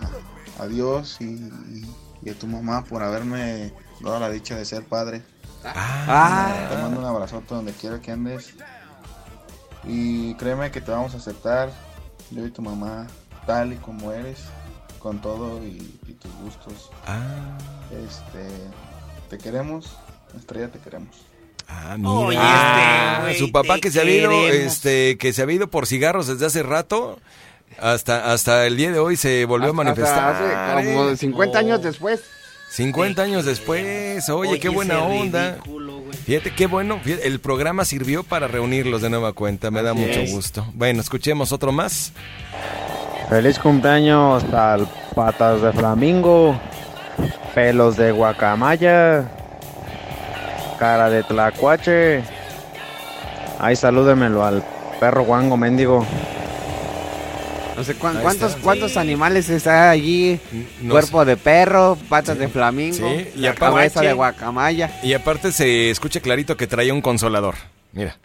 Speaker 25: a Dios y, y a tu mamá por haberme dado la dicha de ser padre.
Speaker 6: Ah.
Speaker 25: Te mando un abrazote donde quiera que andes. Y créeme que te vamos a aceptar, yo y tu mamá, tal y como eres, con todo y, y tus gustos.
Speaker 2: Ah.
Speaker 25: Este, te queremos, estrella, te queremos.
Speaker 2: Ah, mira.
Speaker 25: Oye,
Speaker 2: Ah,
Speaker 25: este,
Speaker 2: su papá que se ha ido, este, que se ha ido por cigarros desde hace rato. Hasta, hasta el día de hoy se volvió a
Speaker 6: Hasta
Speaker 2: manifestar.
Speaker 6: hace como
Speaker 2: ¿eh?
Speaker 6: 50 años después.
Speaker 2: 50 años después, oye,
Speaker 6: Oye,
Speaker 2: qué buena onda. Fíjate qué bueno, fíjate, el programa sirvió para reunirlos de nueva cuenta, me da mucho
Speaker 12: es.
Speaker 2: gusto. Bueno, escuchemos otro más.
Speaker 12: Feliz cumpleaños al patas de flamingo, pelos de guacamaya, cara de tlacuache. Ahí salúdemelo al perro guango mendigo.
Speaker 6: No sé cuán- cuántos,
Speaker 12: está.
Speaker 6: cuántos animales está allí.
Speaker 2: no
Speaker 6: Cuerpo de perro, patas de flamingo,
Speaker 2: Sí, y
Speaker 6: la
Speaker 2: aparte-
Speaker 6: cabeza de guacamaya.
Speaker 2: Y aparte se escucha clarito que traía un consolador. Mira.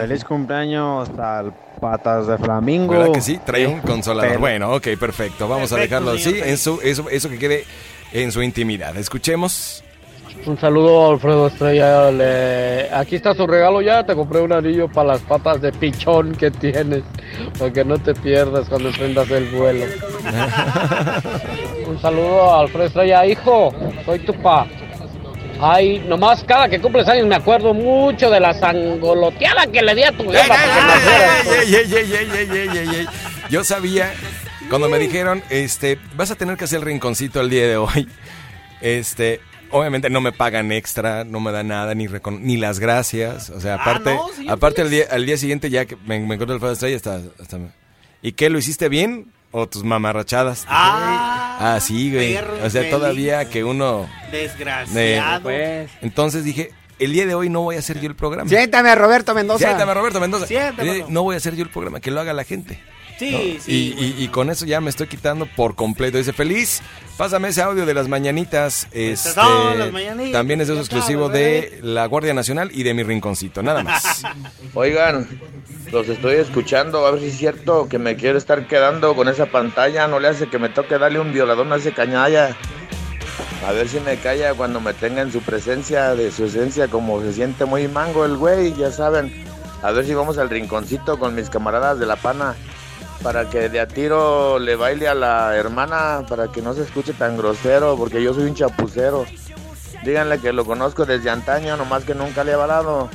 Speaker 12: Feliz cumpleaños al patas de flamingo.
Speaker 2: ¿Verdad que sí? Trae un consolador.
Speaker 12: Pel-
Speaker 2: Bueno, ok, perfecto. Vamos a dejarlo así. Eso, eso, eso que quede en su intimidad. Escuchemos.
Speaker 7: Un saludo Alfredo Estrella. le- Aquí está su regalo ya. Te compré un anillo para las patas de pichón que tienes. Para que no te pierdas cuando emprendas el vuelo. Un saludo a Alfredo Estrella. Hijo, soy tu pa. Ay, nomás cada que cumples años me acuerdo mucho de la sangoloteada que le di a tu porque
Speaker 2: ey. Yo sabía, cuando me dijeron, este, vas a tener que hacer el rinconcito el día de hoy. Este, obviamente no me pagan extra, no me dan nada, ni recon- ni las gracias. O sea, aparte,
Speaker 5: no, señor
Speaker 2: aparte al día, al día siguiente ya que me, me encuentro el Fado Estrella, hasta, hasta me- ¿Y qué? ¿Lo hiciste bien? ¿O tus mamarrachadas?
Speaker 5: Ah,
Speaker 2: ah sí, güey. O sea, todavía que uno...
Speaker 5: Desgraciado.
Speaker 2: Eh, Entonces dije, el día de hoy no voy a hacer yo el programa.
Speaker 6: Siéntame a Roberto Mendoza.
Speaker 2: Siéntame, Roberto Mendoza. No voy a hacer yo el programa, que lo haga la gente.
Speaker 5: Sí,
Speaker 2: ¿no?
Speaker 5: sí,
Speaker 2: Y, y- y con eso ya me estoy quitando por completo. Dice, feliz, pásame ese audio de las mañanitas. Este,
Speaker 5: las mañanitas,
Speaker 2: también es
Speaker 5: ya
Speaker 2: exclusivo de la Guardia Nacional y de mi rinconcito, nada más.
Speaker 19: Oigan, los estoy escuchando, a ver si es cierto que me quiero estar quedando con esa pantalla, no le hace que me toque darle un violadón a ese cañalla. A ver si me calla cuando me tenga en su presencia, de su esencia, como se siente muy mango el güey, ya saben. A ver si vamos al rinconcito con mis camaradas de la pana, para que de a tiro le baile a la hermana, para que no se escuche tan grosero, porque yo soy un chapucero. Díganle que lo conozco desde antaño, nomás que nunca le he balado.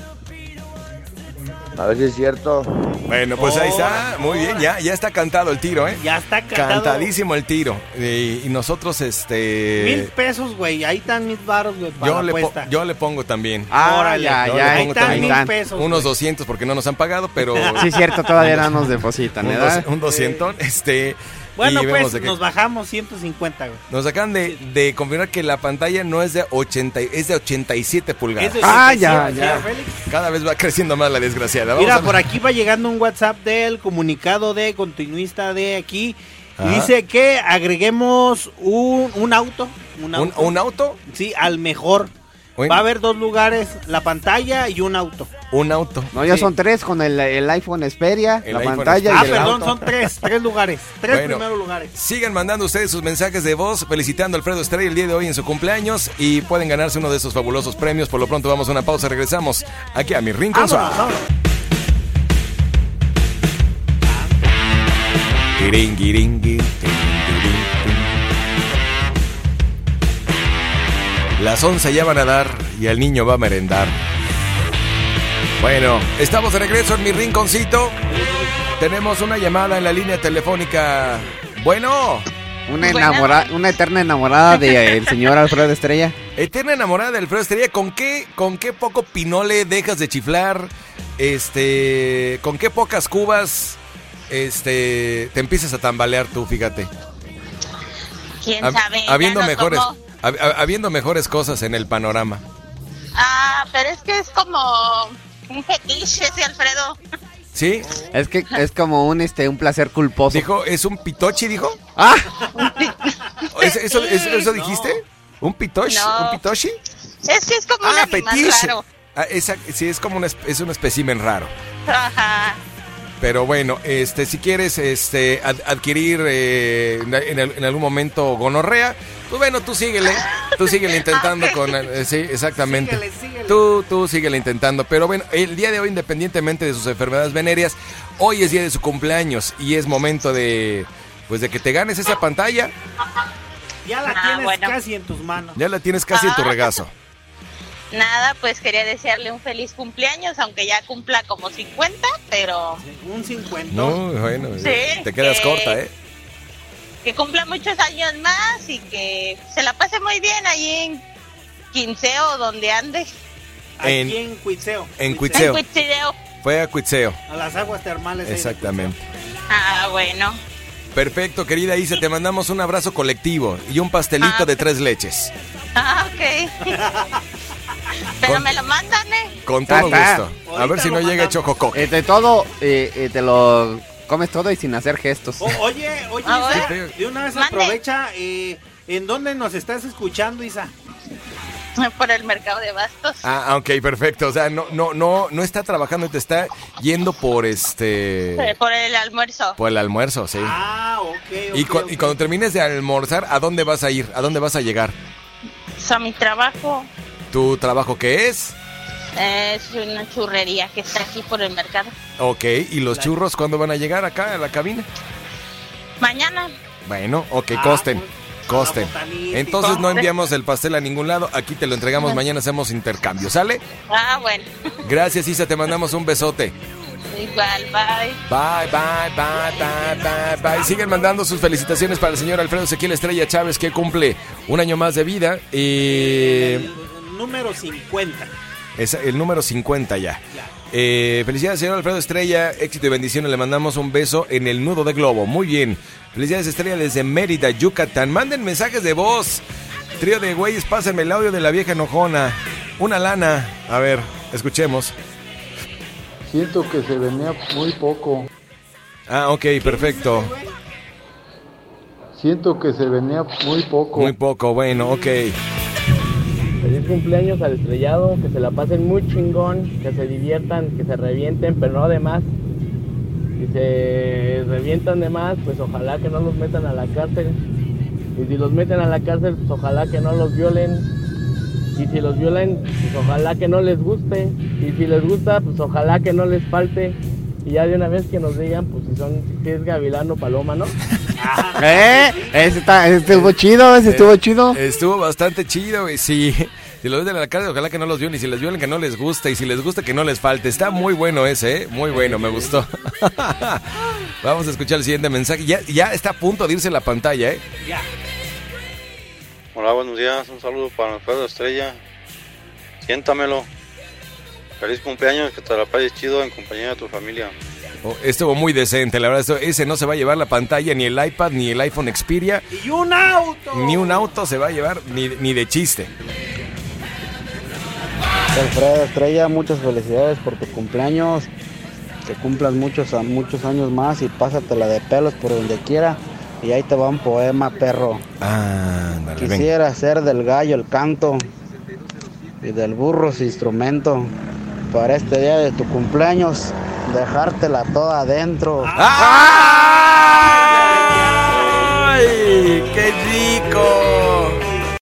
Speaker 19: A ver si es cierto.
Speaker 2: Bueno, pues ahí está, muy bien, ya, ya está cantado el tiro, ¿eh?
Speaker 5: Ya está cantado.
Speaker 2: Cantadísimo el tiro. Y, y nosotros, este...
Speaker 5: Mil pesos, güey. Ahí están mis baros, güey, para
Speaker 2: Yo
Speaker 5: la
Speaker 2: le,
Speaker 5: apuesta.
Speaker 2: yo le pongo también.
Speaker 6: Ah,
Speaker 5: Órale.
Speaker 6: ya,
Speaker 2: Yo
Speaker 6: ya.
Speaker 2: le
Speaker 5: Ahí
Speaker 2: pongo
Speaker 5: están
Speaker 2: también.
Speaker 5: mil pesos.
Speaker 2: Unos
Speaker 5: güey.
Speaker 2: 200 porque no nos han pagado, pero...
Speaker 6: Sí, cierto, todavía no nos depositan,
Speaker 2: un,
Speaker 6: ¿verdad?
Speaker 2: dos- un 200, este...
Speaker 5: Bueno, pues nos bajamos 150, güey.
Speaker 2: Nos acaban de, de confirmar que la pantalla no es de 80, es de 87 pulgadas.
Speaker 5: Es de
Speaker 6: Ah,
Speaker 5: 87,
Speaker 6: ya,
Speaker 5: ¿sí,
Speaker 6: ya.
Speaker 5: Félix?
Speaker 2: Cada vez va creciendo más la desgraciada. Vamos
Speaker 5: Mira,
Speaker 2: a-
Speaker 5: por aquí va llegando un WhatsApp del comunicado de continuista de aquí. Y dice que agreguemos un, un auto. Un
Speaker 2: ¿Un,
Speaker 5: auto.
Speaker 2: un auto?
Speaker 5: Sí, al mejor.
Speaker 2: Bueno.
Speaker 5: Va a haber dos lugares, la pantalla y un auto.
Speaker 2: Un auto.
Speaker 6: No, ya
Speaker 5: Sí.
Speaker 6: son tres con el, el iPhone Xperia,
Speaker 2: El
Speaker 6: la
Speaker 2: iPhone
Speaker 6: pantalla
Speaker 5: Ah,
Speaker 6: y el
Speaker 5: perdón,
Speaker 6: auto.
Speaker 5: son tres, tres lugares. Tres
Speaker 2: Bueno.
Speaker 5: primeros lugares.
Speaker 2: Sigan mandando ustedes sus mensajes de voz felicitando a Alfredo Estrella el día de hoy en su cumpleaños y pueden ganarse uno de esos fabulosos premios. Por lo pronto vamos a una pausa, regresamos aquí a mi rincón.
Speaker 5: Vámonos, vámonos.
Speaker 2: Tiringuiringui, Las 11 ya van a dar y el niño va a merendar. Bueno, estamos de regreso en mi rinconcito. Tenemos una llamada en la línea telefónica. Bueno,
Speaker 6: Una, enamora- una eterna enamorada del señor Alfredo Estrella.
Speaker 2: eterna enamorada de Alfredo Estrella, ¿con qué, ¿con qué poco pinole dejas de chiflar? Este, ¿con qué pocas cubas este, te empiezas a tambalear tú, fíjate?
Speaker 26: ¿Quién
Speaker 2: Hab-
Speaker 26: sabe? Ya
Speaker 2: habiendo
Speaker 26: nos
Speaker 2: mejores. Hab- hab- habiendo mejores cosas en el panorama.
Speaker 26: Ah, pero es que es como un fetiche ese Alfredo.
Speaker 2: ¿Sí?
Speaker 6: Es que es como un este un placer culposo.
Speaker 2: Dijo, ¿es un pitochi, dijo?
Speaker 6: ¡Ah!
Speaker 2: ¿Eso, eso, eso- eso dijiste? ¿Un pitochi?
Speaker 26: No.
Speaker 2: ¿Un pitochi?
Speaker 26: Es que es como un
Speaker 2: Ah,
Speaker 26: animal
Speaker 2: fetiche.
Speaker 26: raro.
Speaker 2: Ah, esa- sí, es como un, es es un espécimen raro.
Speaker 26: Ajá.
Speaker 2: Pero bueno, este, si quieres este, ad- adquirir eh, en, en al- en algún momento gonorrea, pues bueno, tú síguele, tú síguele intentando con... eh, sí, exactamente.
Speaker 5: Síguele, síguele.
Speaker 2: Tú, tú síguele intentando. Pero bueno, el día de hoy, independientemente de sus enfermedades venéreas, hoy es día de su cumpleaños y es momento de, pues de que te ganes esa pantalla.
Speaker 5: Ya la
Speaker 26: Ah,
Speaker 5: tienes
Speaker 26: bueno.
Speaker 5: casi en tus manos.
Speaker 2: Ya la tienes casi en tu
Speaker 26: Ah.
Speaker 2: regazo.
Speaker 26: Nada, pues quería desearle un feliz cumpleaños, aunque ya cumpla como 50, pero
Speaker 5: Un 50.
Speaker 2: No, bueno,
Speaker 26: Sí,
Speaker 2: te quedas
Speaker 26: que-
Speaker 2: corta, ¿eh?
Speaker 26: que cumpla muchos años más y que se la pase muy bien allí en Quinceo, donde ande.
Speaker 5: Aquí
Speaker 2: En-
Speaker 5: Cuitseo.
Speaker 2: en Cuitseo.
Speaker 26: En Cuitseo.
Speaker 2: Fue a Cuitseo.
Speaker 5: A las aguas termales. ahí
Speaker 2: Exactamente.
Speaker 26: Ah, bueno.
Speaker 2: Perfecto, querida Isa, te mandamos un abrazo colectivo y un pastelito
Speaker 26: Ah.
Speaker 2: de tres leches.
Speaker 26: Ah, ok. Pero
Speaker 2: Con-
Speaker 26: me lo mandan, ¿eh?
Speaker 2: Con todo gusto. A ver si no llega hecho coco.
Speaker 6: Eh, de todo, eh, eh, te lo comes todo y sin hacer gestos.
Speaker 5: O- oye, oye, Isa, de una vez
Speaker 26: Mande.
Speaker 5: aprovecha. eh, ¿En dónde nos estás escuchando, Isa?
Speaker 26: Por el mercado de bastos.
Speaker 2: Ah, ok, perfecto. O sea, no, no, no, no está trabajando, te está yendo por este.
Speaker 26: Por el almuerzo.
Speaker 2: Por el almuerzo, sí.
Speaker 5: Ah, ok, ok.
Speaker 2: y, cu- y cuando termines de almorzar, ¿a dónde vas a ir? ¿A dónde vas a llegar?
Speaker 26: O sea, mi trabajo
Speaker 2: ¿Tu trabajo qué es?
Speaker 26: es una churrería que está aquí por el mercado.
Speaker 2: Ok, ¿y los churros cuándo van a llegar acá a la cabina?
Speaker 26: Mañana.
Speaker 2: Bueno, ok,
Speaker 5: Ah,
Speaker 2: costen.
Speaker 5: pues,
Speaker 2: Costen. Entonces no enviamos el pastel a ningún lado, aquí te lo entregamos, mañana hacemos intercambio, ¿sale?
Speaker 26: Ah, bueno.
Speaker 2: Gracias Isa, te mandamos un besote.
Speaker 26: Igual, bye.
Speaker 2: Bye, bye, bye, bye, bye, bye. Siguen mandando sus felicitaciones para el señor Alfredo Ezequiel Estrella Chávez, que cumple un año más de vida. Y
Speaker 5: número 50.
Speaker 2: es el número 50 ya. Eh, felicidades, señor Alfredo Estrella. Éxito y bendiciones. Le mandamos un beso en el nudo de globo. Muy bien. Felicidades, Estrella, desde Mérida, Yucatán. Manden mensajes de voz. Trío de güeyes, pásenme el audio de la vieja enojona. Una lana. A ver, escuchemos.
Speaker 18: Siento que se venía muy poco.
Speaker 2: Ah, ok, perfecto.
Speaker 18: Siento que se venía muy poco.
Speaker 2: Muy poco, bueno, ok.
Speaker 17: Feliz cumpleaños al estrellado, que se la pasen muy chingón, que se diviertan, que se revienten, pero no de más. Si se revientan de más, pues ojalá que no los metan a la cárcel. Y si los meten a la cárcel, pues ojalá que no los violen. Y si los violen, pues ojalá que no les guste. Y si les gusta, pues ojalá que no les falte. Y ya de una vez que nos digan, pues si son, si es gavilán o paloma, ¿no?
Speaker 6: ¿Eh? Ese, está, ese estuvo chido, ese estuvo
Speaker 2: Eh,
Speaker 6: chido.
Speaker 2: Estuvo bastante chido, y sí. Si los ves de la cara, ojalá que no los violen. Y si les violen, que no les guste. Y si les gusta, que no les falte. Está muy bueno ese, ¿eh? Muy bueno, me gustó. Vamos a escuchar el siguiente mensaje. Ya, ya está a punto de irse la pantalla, ¿eh?
Speaker 27: Hola, buenos días. Un saludo para Alfredo Estrella. Siéntamelo. Feliz cumpleaños, que te la pases chido en compañía de tu familia.
Speaker 2: Oh, estuvo muy decente, la verdad. ese no se va a llevar la pantalla, ni el iPad, ni el iPhone Xperia.
Speaker 5: ¡Y un auto!
Speaker 2: Ni un auto se va a llevar, ni, ni de chiste.
Speaker 28: Alfredo Estrella, muchas felicidades por tu cumpleaños. Que cumplas muchos, a muchos años más y pásatela de pelos por donde quiera. Y ahí te va un poema, perro.
Speaker 2: Ah,
Speaker 28: Quisiera ser del gallo el canto y del burro su instrumento para este día de tu cumpleaños, dejártela toda adentro.
Speaker 2: ¡Ay! ¡Qué rico!